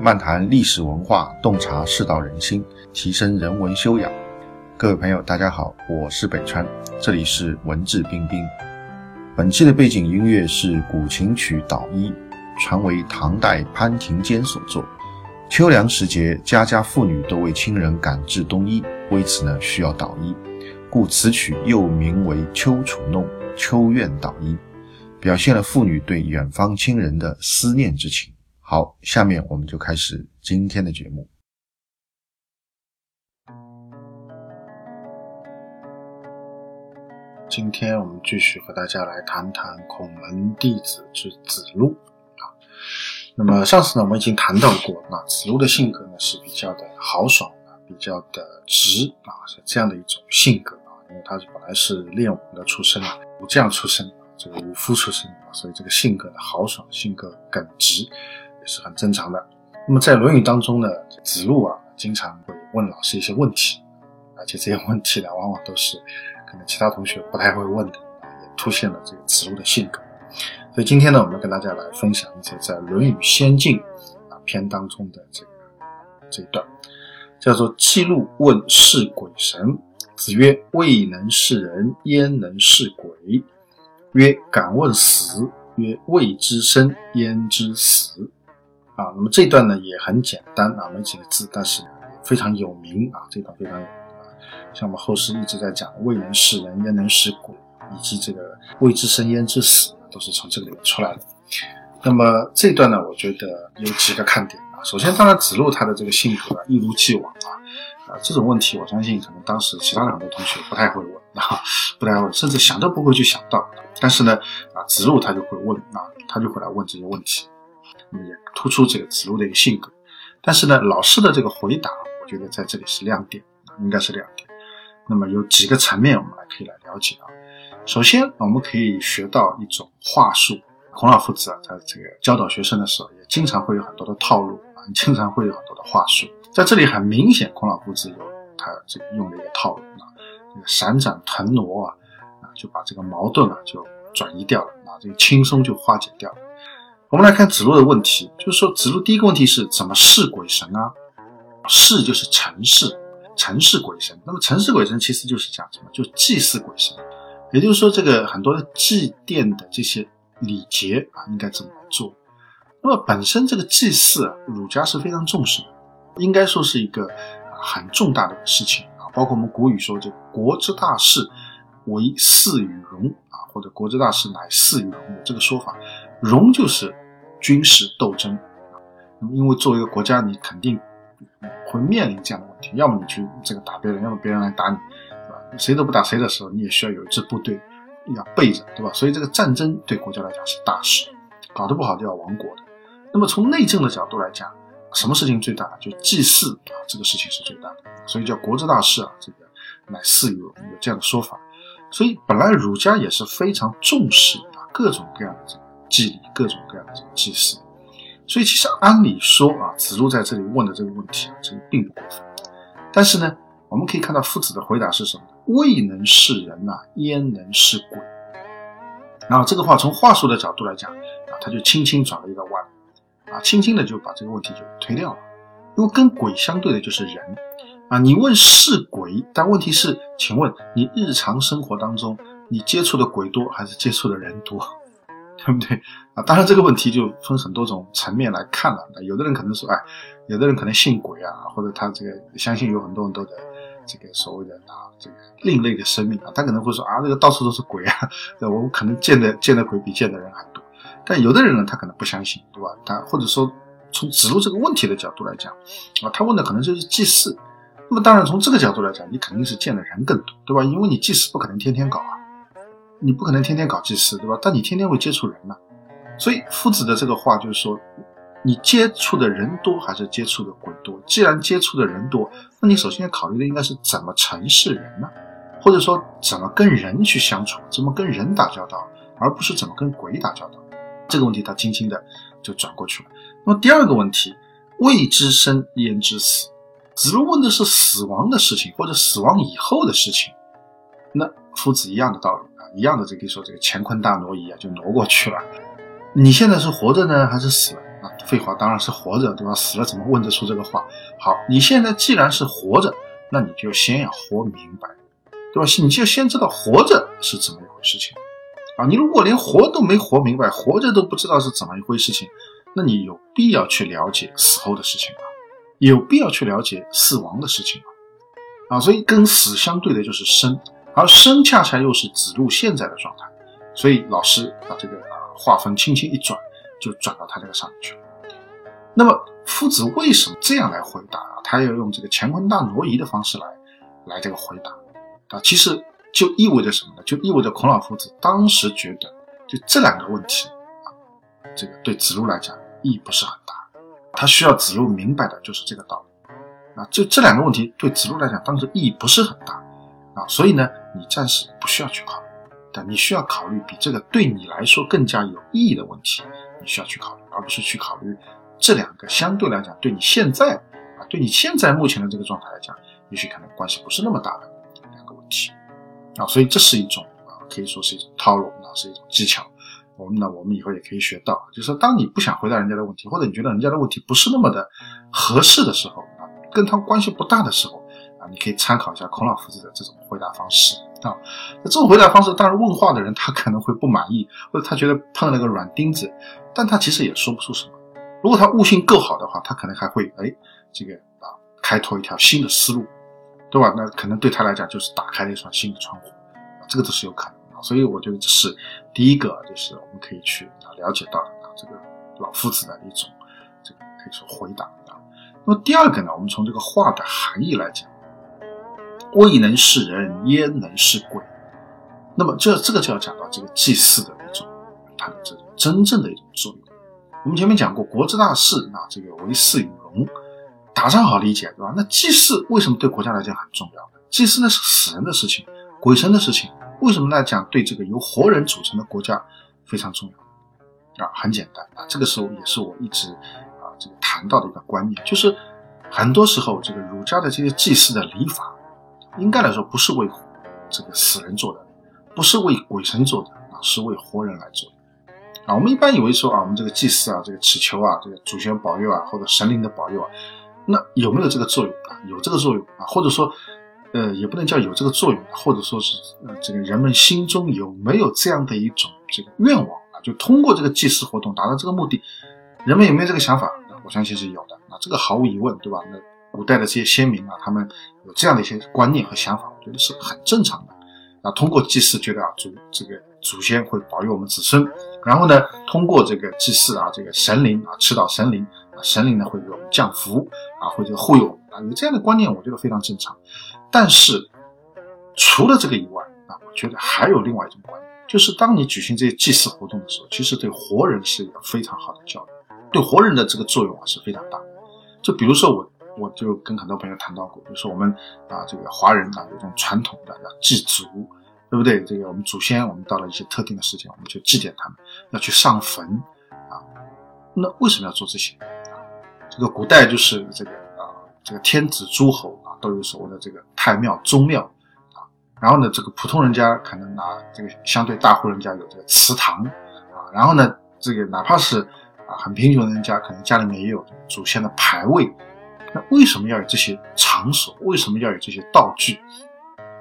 漫谈历史文化，洞察世道人心，提升人文修养。各位朋友，大家好，我是北川，这里是文质彬彬。本期的背景音乐是古琴曲《捣衣》，传为唐代潘庭坚所作。秋凉时节，家家妇女都为亲人赶制冬衣，为此呢需要捣衣，故此曲又名为《秋楚弄·秋怨捣衣》。表现了妇女对远方亲人的思念之情。好，下面我们就开始今天的节目。今天我们继续和大家来谈谈孔门弟子之子路啊。那么上次呢，我们已经谈到过，那子路的性格呢是比较的豪爽啊，比较的直啊，是这样的一种性格啊。因为他是本来是练武的出身，武将出身。这个武夫出身，所以这个性格的豪爽，性格耿直，是很正常的。那么在《论语》当中呢，子路啊，经常会问老师一些问题，而且这些问题呢，往往都是可能其他同学不太会问的，也凸显了这个子路的性格。所以今天呢，我们跟大家来分享一些在《论语先进》啊篇当中的这个这一段，叫做“记录问是鬼神”。子曰：“未能是人，焉能是鬼？”曰：敢问死。曰：未知生，焉知死？啊，那么这段呢也很简单啊，没几个字，但是非常有名啊。这段非常有名啊，像我们后世一直在讲“未能识人，焉能识鬼”，以及这个“未知生，焉知死”，都是从这个里面出来的。那么这段呢，我觉得有几个看点啊。首先，当然子路他的这个性格啊一如既往啊。啊，这种问题我相信可能当时其他很多同学不太会问啊，不太会，甚至想都不会去想到。但是呢，啊，子路他就会问啊，他就会来问这些问题，也突出这个子路的一个性格。但是呢，老师的这个回答，我觉得在这里是亮点，应该是亮点。那么有几个层面我们来可以来了解啊。首先，我们可以学到一种话术。孔老夫子啊，在这个教导学生的时候，也经常会有很多的套路啊，经常会有很多的话术。在这里很明显，孔老夫子有他这个用的一个套路啊，这个闪展腾挪啊，啊就把这个矛盾啊就转移掉了啊，这个轻松就化解掉了。我们来看子路的问题，就是说子路第一个问题是怎么视鬼神啊？视就是陈氏，陈氏鬼神。那么陈氏鬼神其实就是讲什么？就祭祀鬼神。也就是说，这个很多的祭奠的这些礼节啊，应该怎么做？那么本身这个祭祀啊，儒家是非常重视的。应该说是一个很重大的事情啊，包括我们古语说“这国之大事，为祀与戎”啊，或者“国之大事，乃祀与戎”这个说法，戎就是军事斗争。那么，因为作为一个国家，你肯定会面临这样的问题：要么你去这个打别人，要么别人来打你，对吧？谁都不打谁的时候，你也需要有一支部队要备着，对吧？所以这个战争对国家来讲是大事，搞得不好就要亡国的。那么从内政的角度来讲，什么事情最大？就祭祀啊，这个事情是最大的，所以叫国之大事啊，这个乃祀有有这样的说法。所以本来儒家也是非常重视啊各种各样的这个祭礼，各种各样的这个祭祀。所以其实按理说啊，子路在这里问的这个问题啊，这个并不过分。但是呢，我们可以看到夫子的回答是什么？未能是人呐，焉能是鬼？然后这个话从话术的角度来讲啊，他就轻轻转了一个弯。啊，轻轻的就把这个问题就推掉了，因为跟鬼相对的就是人啊。你问是鬼，但问题是，请问你日常生活当中，你接触的鬼多还是接触的人多，对不对啊？当然这个问题就分很多种层面来看了。有的人可能说，哎，有的人可能信鬼啊，或者他这个相信有很多很多的这个所谓的啊这个另类的生命啊，他可能会说啊，这个到处都是鬼啊，我可能见的见的鬼比见的人还多。但有的人呢，他可能不相信，对吧？他或者说从指路这个问题的角度来讲，啊，他问的可能就是祭祀。那么当然从这个角度来讲，你肯定是见的人更多，对吧？因为你祭祀不可能天天搞啊，你不可能天天搞祭祀，对吧？但你天天会接触人呢，所以夫子的这个话就是说，你接触的人多还是接触的鬼多？既然接触的人多，那你首先要考虑的应该是怎么成事人呢？或者说怎么跟人去相处，怎么跟人打交道，而不是怎么跟鬼打交道。这个问题他轻轻的就转过去了。那么第二个问题，未知生焉知死？子路问的是死亡的事情，或者死亡以后的事情。那夫子一样的道理，一样的这个说这个乾坤大挪移啊，就挪过去了。你现在是活着呢，还是死了啊？废话，当然是活着，对吧？死了怎么问得出这个话？好，你现在既然是活着，那你就先要活明白，对吧？你就先知道活着是怎么一回事情啊！你如果连活都没活明白，活着都不知道是怎么一回事情，那你有必要去了解死后的事情吗？有必要去了解死亡的事情吗？啊，所以跟死相对的就是生，而生恰恰又是子路现在的状态，所以老师把这个划分轻轻一转，就转到他这个上面去了。那么夫子为什么这样来回答啊？他要用这个乾坤大挪移的方式来来这个回答啊？其实就意味着什么呢？就意味着孔老夫子当时觉得，就这两个问题啊，这个对子路来讲意义不是很大，他需要子路明白的就是这个道理啊。就这两个问题对子路来讲当时意义不是很大所以呢，你暂时不需要去考虑，但你需要考虑比这个对你来说更加有意义的问题，你需要去考虑，而不是去考虑。这两个相对来讲，对你现在啊，对你现在目前的这个状态来讲，也许可能关系不是那么大的两个问题啊，所以这是一种啊，可以说是一种套路啊，是一种技巧。我们呢，我们以后也可以学到，就是，当你不想回答人家的问题，或者你觉得人家的问题不是那么的合适的时候啊，跟他关系不大的时候你可以参考一下孔老夫子的这种回答方式啊。那这种回答方式，当然问话的人他可能会不满意，或者他觉得碰了个软钉子，但他其实也说不出什么。如果他悟性够好的话，他可能还会哎，这个啊，开拓一条新的思路，对吧？那可能对他来讲就是打开了一扇新的窗户，这个都是有可能的。所以我觉得这是第一个，就是我们可以去啊了解到的啊这个老夫子的一种这个可以说回答啊。那么第二个呢，我们从这个话的含义来讲，未能是人，焉能是鬼？那么这这个就要讲到这个祭祀的一种它的这种真正的一种作用。我们前面讲过，国之大事，啊，这个为祀与戎，打仗好理解，对吧？那祭祀为什么对国家来讲很重要？祭祀那是死人的事情，鬼神的事情，为什么来讲对这个由活人组成的国家非常重要？啊，很简单啊，这个时候也是我一直啊这个谈到的一个观念，就是很多时候这个儒家的这些祭祀的礼法，应该来说不是为这个死人做的，不是为鬼神做的啊，是为活人来做的。啊，我们一般以为说啊，我们这个祭祀啊，这个祈求啊，这个祖先保佑啊，或者神灵的保佑啊，那有没有这个作用啊？有这个作用啊，或者说，呃，也不能叫有这个作用，或者说是呃，这个人们心中有没有这样的一种这个愿望啊？就通过这个祭祀活动达到这个目的，人们有没有这个想法？我相信是有的啊，这个毫无疑问，对吧？那古代的这些先民啊，他们有这样的一些观念和想法，我觉得是很正常的。啊，通过祭祀，觉得啊，祖这个祖先会保佑我们子孙，然后呢，通过这个祭祀啊，这个神灵啊，祈祷神灵啊，神灵呢会给我们降福啊，或者护佑啊，有这样的观念，我觉得非常正常。但是除了这个以外啊，我觉得还有另外一种观念，就是当你举行这些祭祀活动的时候，其实对活人是一个非常好的教育，对活人的这个作用啊是非常大。就比如说我。我就跟很多朋友谈到过，就是我们啊，这个华人啊，有种传统的要祭祖，对不对？这个我们祖先，我们到了一些特定的时间，我们就祭奠他们，要去上坟啊。那为什么要做这些？啊，这个古代就是这个啊，这个天子诸侯啊，都有所谓的这个太庙、宗庙啊。然后呢，这个普通人家可能拿，这个相对大户人家有这个祠堂啊。然后呢，这个哪怕是啊很贫穷的人家，可能家里面也有祖先的牌位。那为什么要有这些场所？为什么要有这些道具？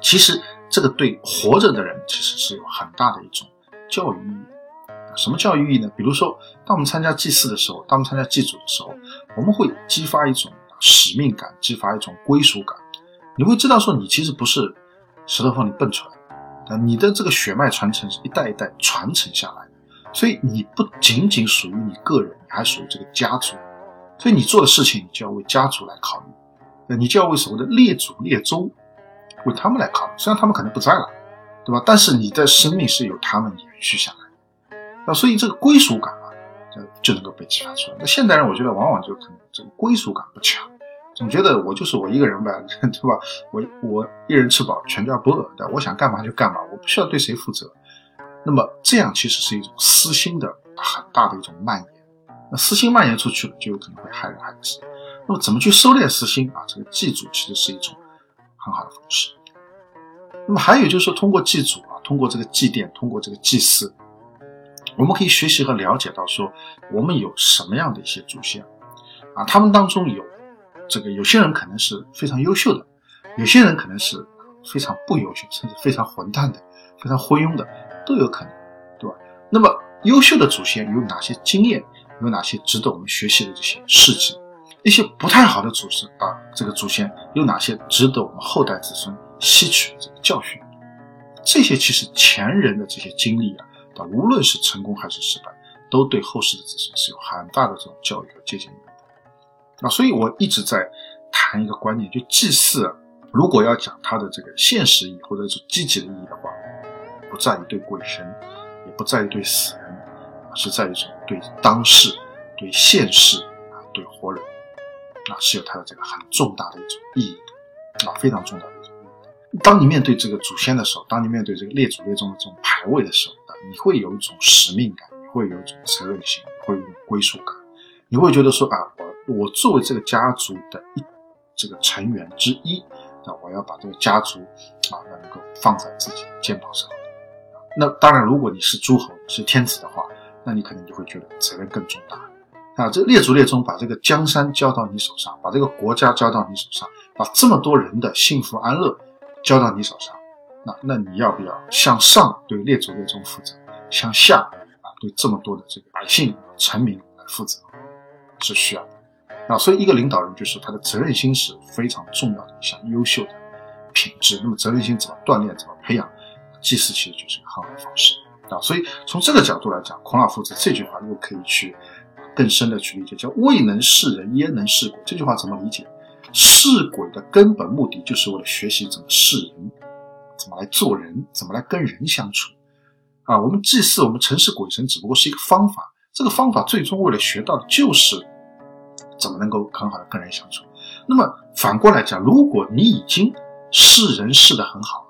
其实这个对活着的人其实是有很大的一种教育意义。什么教育意义呢？比如说，当我们参加祭祀的时候，当我们参加祭祖的时候，我们会激发一种使命感，激发一种归属感。你会知道说，你其实不是石头缝里蹦出来的，你的这个血脉传承是一代一代传承下来的，所以你不仅仅属于你个人，你还属于这个家族。所以你做的事情，你就要为家族来考虑，那你就要为所谓的列祖列宗，为他们来考虑。虽然他们可能不在了，对吧？但是你的生命是由他们延续下来的。那所以这个归属感啊，就就能够被激发出来。那现代人我觉得往往就可能这个归属感不强，总觉得我就是我一个人呗，对吧？我我一人吃饱全家不饿，对我想干嘛就干嘛，我不需要对谁负责。那么这样其实是一种私心的很大的一种蔓延。那私心蔓延出去了，就有可能会害人害己。那么怎么去收敛私心啊？这个祭祖其实是一种很好的方式。那么还有就是说，通过祭祖啊，通过这个祭奠，通过这个祭祀，我们可以学习和了解到说，我们有什么样的一些祖先啊？他们当中有这个有些人可能是非常优秀的，有些人可能是非常不优秀，甚至非常混蛋的、非常昏庸的，都有可能，对吧？那么优秀的祖先有哪些经验？有哪些值得我们学习的这些事迹？一些不太好的祖师啊，这个祖先有哪些值得我们后代子孙吸取这个教训？这些其实前人的这些经历啊。无论是成功还是失败，都对后世的子孙是有很大的这种教育和借鉴意义的。啊，所以我一直在谈一个观念，就祭祀，如果要讲它的这个现实意义或者是积极的意义的话，不在于对鬼神，也不在于对死人，是在一种对当世、对现世啊、对活人，啊，是有它的这个很重大的一种意义的，啊，非常重大的一种意义。当你面对这个祖先的时候，当你面对这个列祖列宗的这种排位的时候啊，你会有一种使命感，你会有一种责任心，会有一种归属感，你会觉得说啊，我我作为这个家族的一这个成员之一，那我要把这个家族啊能够放在自己的肩膀上。那当然，如果你是诸侯，是天子的话，那你可能就会觉得责任更重大啊。这列祖列宗把这个江山交到你手上，把这个国家交到你手上，把这么多人的幸福安乐交到你手上。那那你要不要向上对列祖列宗负责，向下啊对这么多的这个百姓臣民来负责，是需要的。啊，所以一个领导人就是他的责任心是非常重要的一项优秀的品质。那么责任心怎么锻炼，怎么培养？祭祀其实就是一个很好的方式啊。所以从这个角度来讲，孔老夫子这句话又可以去更深的去理解，叫未能事人焉能事鬼？这句话怎么理解？事鬼的根本目的就是为了学习怎么事人。怎么来做人？怎么来跟人相处？啊，我们祭祀，我们城市鬼神，只不过是一个方法。这个方法最终为了学到的就是怎么能够很好的跟人相处。那么反过来讲，如果你已经视人视的很好，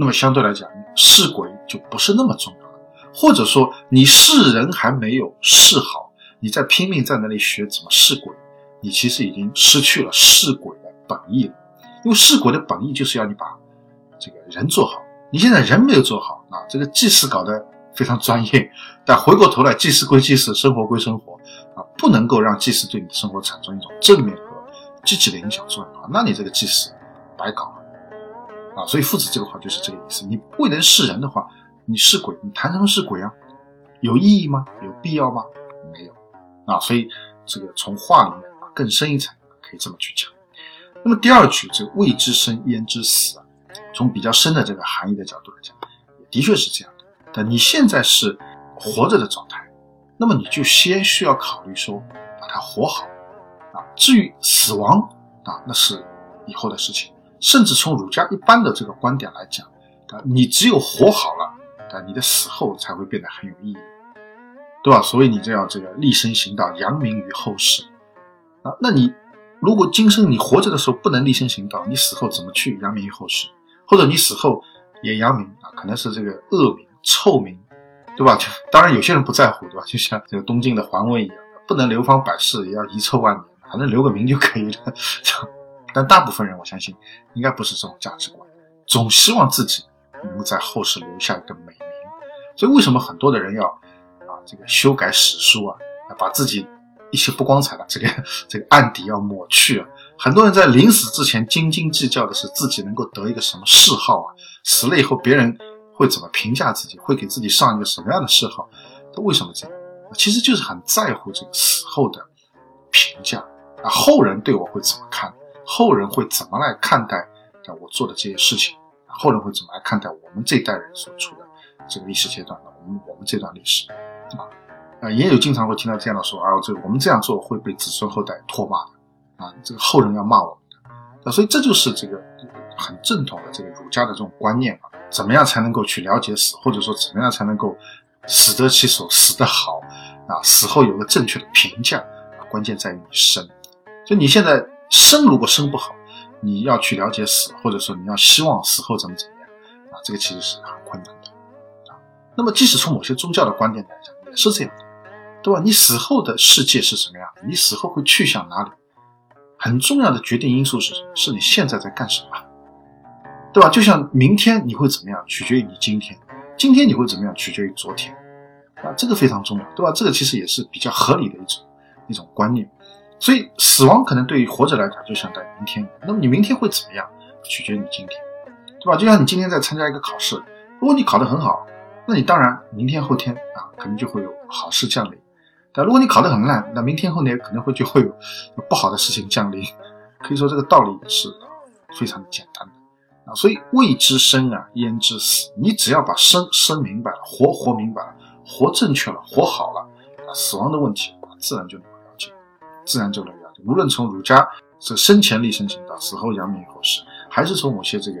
那么相对来讲，视鬼就不是那么重要了。或者说，你视人还没有视好，你在拼命在那里学怎么视鬼，你其实已经失去了视鬼的本意了。因为视鬼的本意就是要你把。这个人做好，你现在人没有做好啊！这个祭祀搞得非常专业，但回过头来，祭祀归祭祀，生活归生活啊，不能够让祭祀对你的生活产生一种正面和积极的影响作用啊，那你这个祭祀白搞了啊！所以父子这个话就是这个意思。你未能是人的话，你是鬼，你谈什么是鬼啊？有意义吗？有必要吗？没有啊！所以这个从话里面啊更深一层可以这么去讲。那么第二句，这个未知生焉知死啊？从比较深的这个含义的角度来讲，的确是这样的。但你现在是活着的状态，那么你就先需要考虑说，把它活好啊。至于死亡啊，那是以后的事情。甚至从儒家一般的这个观点来讲啊，你只有活好了啊，你的死后才会变得很有意义，对吧？所以你就要这个立身行道，扬名于后世啊。那你如果今生你活着的时候不能立身行道，你死后怎么去扬名于后世？或者你死后也扬名啊，可能是这个恶名、臭名，对吧？就当然有些人不在乎，对吧？就像这个东晋的桓温一样，不能流芳百世，也要遗臭万年，反正留个名就可以了。但大部分人我相信应该不是这种价值观，总希望自己能够在后世留下一个美名。所以为什么很多的人要啊这个修改史书啊，把自己一些不光彩的这个这个案底要抹去啊？很多人在临死之前斤斤计较的是自己能够得一个什么谥号啊，死了以后别人会怎么评价自己，会给自己上一个什么样的谥号？他为什么这样？其实就是很在乎这个死后的评价啊，后人对我会怎么看？后人会怎么来看待我做的这些事情？后人会怎么来看待我们这一代人所处的这个历史阶段的我们我们这段历史啊？啊，也有经常会听到这样的说啊，这我们这样做会被子孙后代唾骂的。啊，这个后人要骂我们的，啊，所以这就是这个很正统的这个儒家的这种观念啊。怎么样才能够去了解死，或者说怎么样才能够死得其所，死得好啊？死后有个正确的评价啊，关键在于你生。就你现在生如果生不好，你要去了解死，或者说你要希望死后怎么怎么样啊，这个其实是很困难的啊。那么即使从某些宗教的观点来讲，也是这样的，对吧？你死后的世界是什么样的？你死后会去向哪里？很重要的决定因素是什么？是你现在在干什么，对吧？就像明天你会怎么样，取决于你今天；今天你会怎么样，取决于昨天。啊，这个非常重要，对吧？这个其实也是比较合理的一种一种观念。所以死亡可能对于活着来讲就像在明天，那么你明天会怎么样，取决于你今天，对吧？就像你今天在参加一个考试，如果你考得很好，那你当然明天后天啊，可能就会有好事降临。但如果你考得很烂，那明天后天可能会就会有不好的事情降临。可以说这个道理是非常简单的啊。所以未知生啊，焉知死？你只要把生生明白了，活活明白了，活正确了，活好了，啊，死亡的问题自然就。自然就能了解。无论从儒家这生前立身行道，死后扬名于后世，还是从某些这个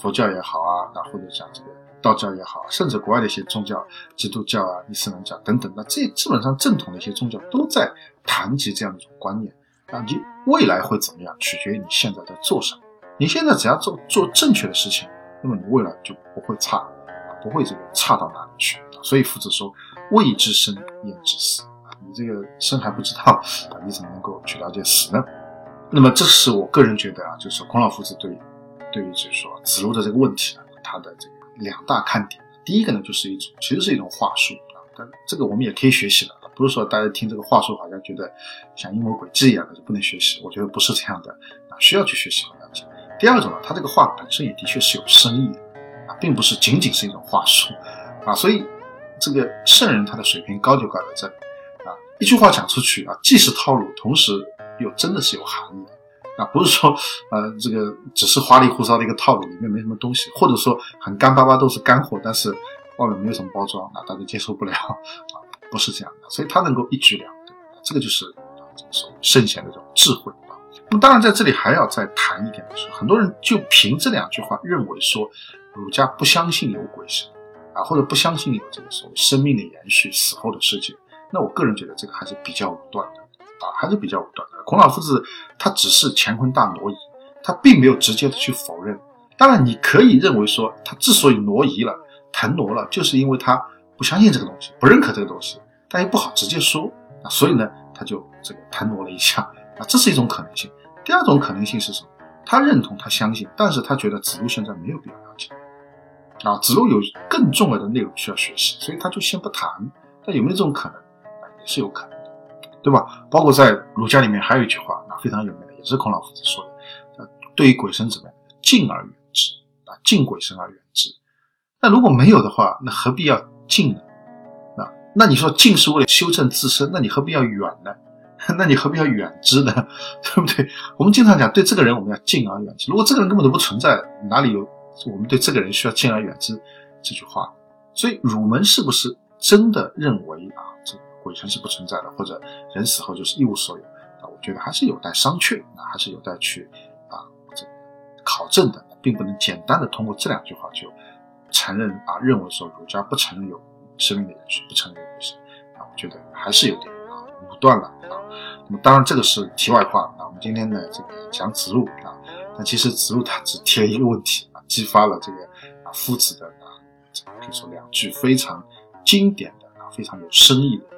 佛教也好啊，那或者讲这个道教也好，甚至国外的一些宗教，基督教啊、伊斯兰教等等，那这基本上正统的一些宗教都在谈及这样一种观念啊。你未来会怎么样，取决于你现在在做什么。你现在只要做做正确的事情，那么你未来就不会差，不会这个差到哪里去。所以夫子说：“未知生，焉知死。”你这个生还不知道啊，你怎么能够去了解死呢？那么这是我个人觉得啊，就是孔老夫子对对于就是说子路的这个问题啊，他的这个两大看点。第一个呢，就是一种其实是一种话术啊，但这个我们也可以学习的，不是说大家听这个话术好像觉得像阴谋诡计一样的就不能学习。我觉得不是这样的啊，需要去学习和了解。第二种呢，他这个话本身也的确是有深意的啊，并不是仅仅是一种话术啊，所以这个圣人他的水平高就高在这里。一句话讲出去啊，既是套路，同时又真的是有含义的啊，不是说呃这个只是花里胡哨的一个套路，里面没什么东西，或者说很干巴巴都是干货，但是外面没有什么包装，那大家接受不了啊，不是这样的，所以他能够一举两得，这个就是圣贤的这种智慧啊。那么当然在这里还要再谈一点的是，很多人就凭这两句话认为说儒家不相信有鬼神啊，或者不相信有这个所谓生命的延续、死后的世界。那我个人觉得这个还是比较武断的啊，还是比较武断的。孔老夫子他只是乾坤大挪移，他并没有直接的去否认。当然，你可以认为说他之所以挪移了、腾挪了，就是因为他不相信这个东西，不认可这个东西，但又不好直接说啊，所以呢，他就这个腾挪了一下啊，这是一种可能性。第二种可能性是什么？他认同，他相信，但是他觉得子路现在没有必要了解啊，子路有更重要的内容需要学习，所以他就先不谈。那有没有这种可能？是有可能的，对吧？包括在儒家里面还有一句话，那非常有名的，也是孔老夫子说的，呃，对于鬼神怎么样，敬而远之啊，敬鬼神而远之。那如果没有的话，那何必要敬呢？那那你说敬是为了修正自身，那你何必要远呢？那你何必要远之呢？对不对？我们经常讲，对这个人我们要敬而远之。如果这个人根本都不存在，哪里有我们对这个人需要敬而远之这句话？所以儒门是不是真的认为啊？这鬼神是不存在的，或者人死后就是一无所有，啊，我觉得还是有待商榷，啊，还是有待去啊这考证的，并不能简单的通过这两句话就承认啊，认为说儒家不承认有生命的延续，不承认有鬼神，啊，我觉得还是有点啊武断了啊。那么当然这个是题外话啊，我们今天呢这个讲子路啊，那其实子路他只提了一个问题啊，激发了这个啊夫子的啊，可以说两句非常经典的啊，非常有深意的。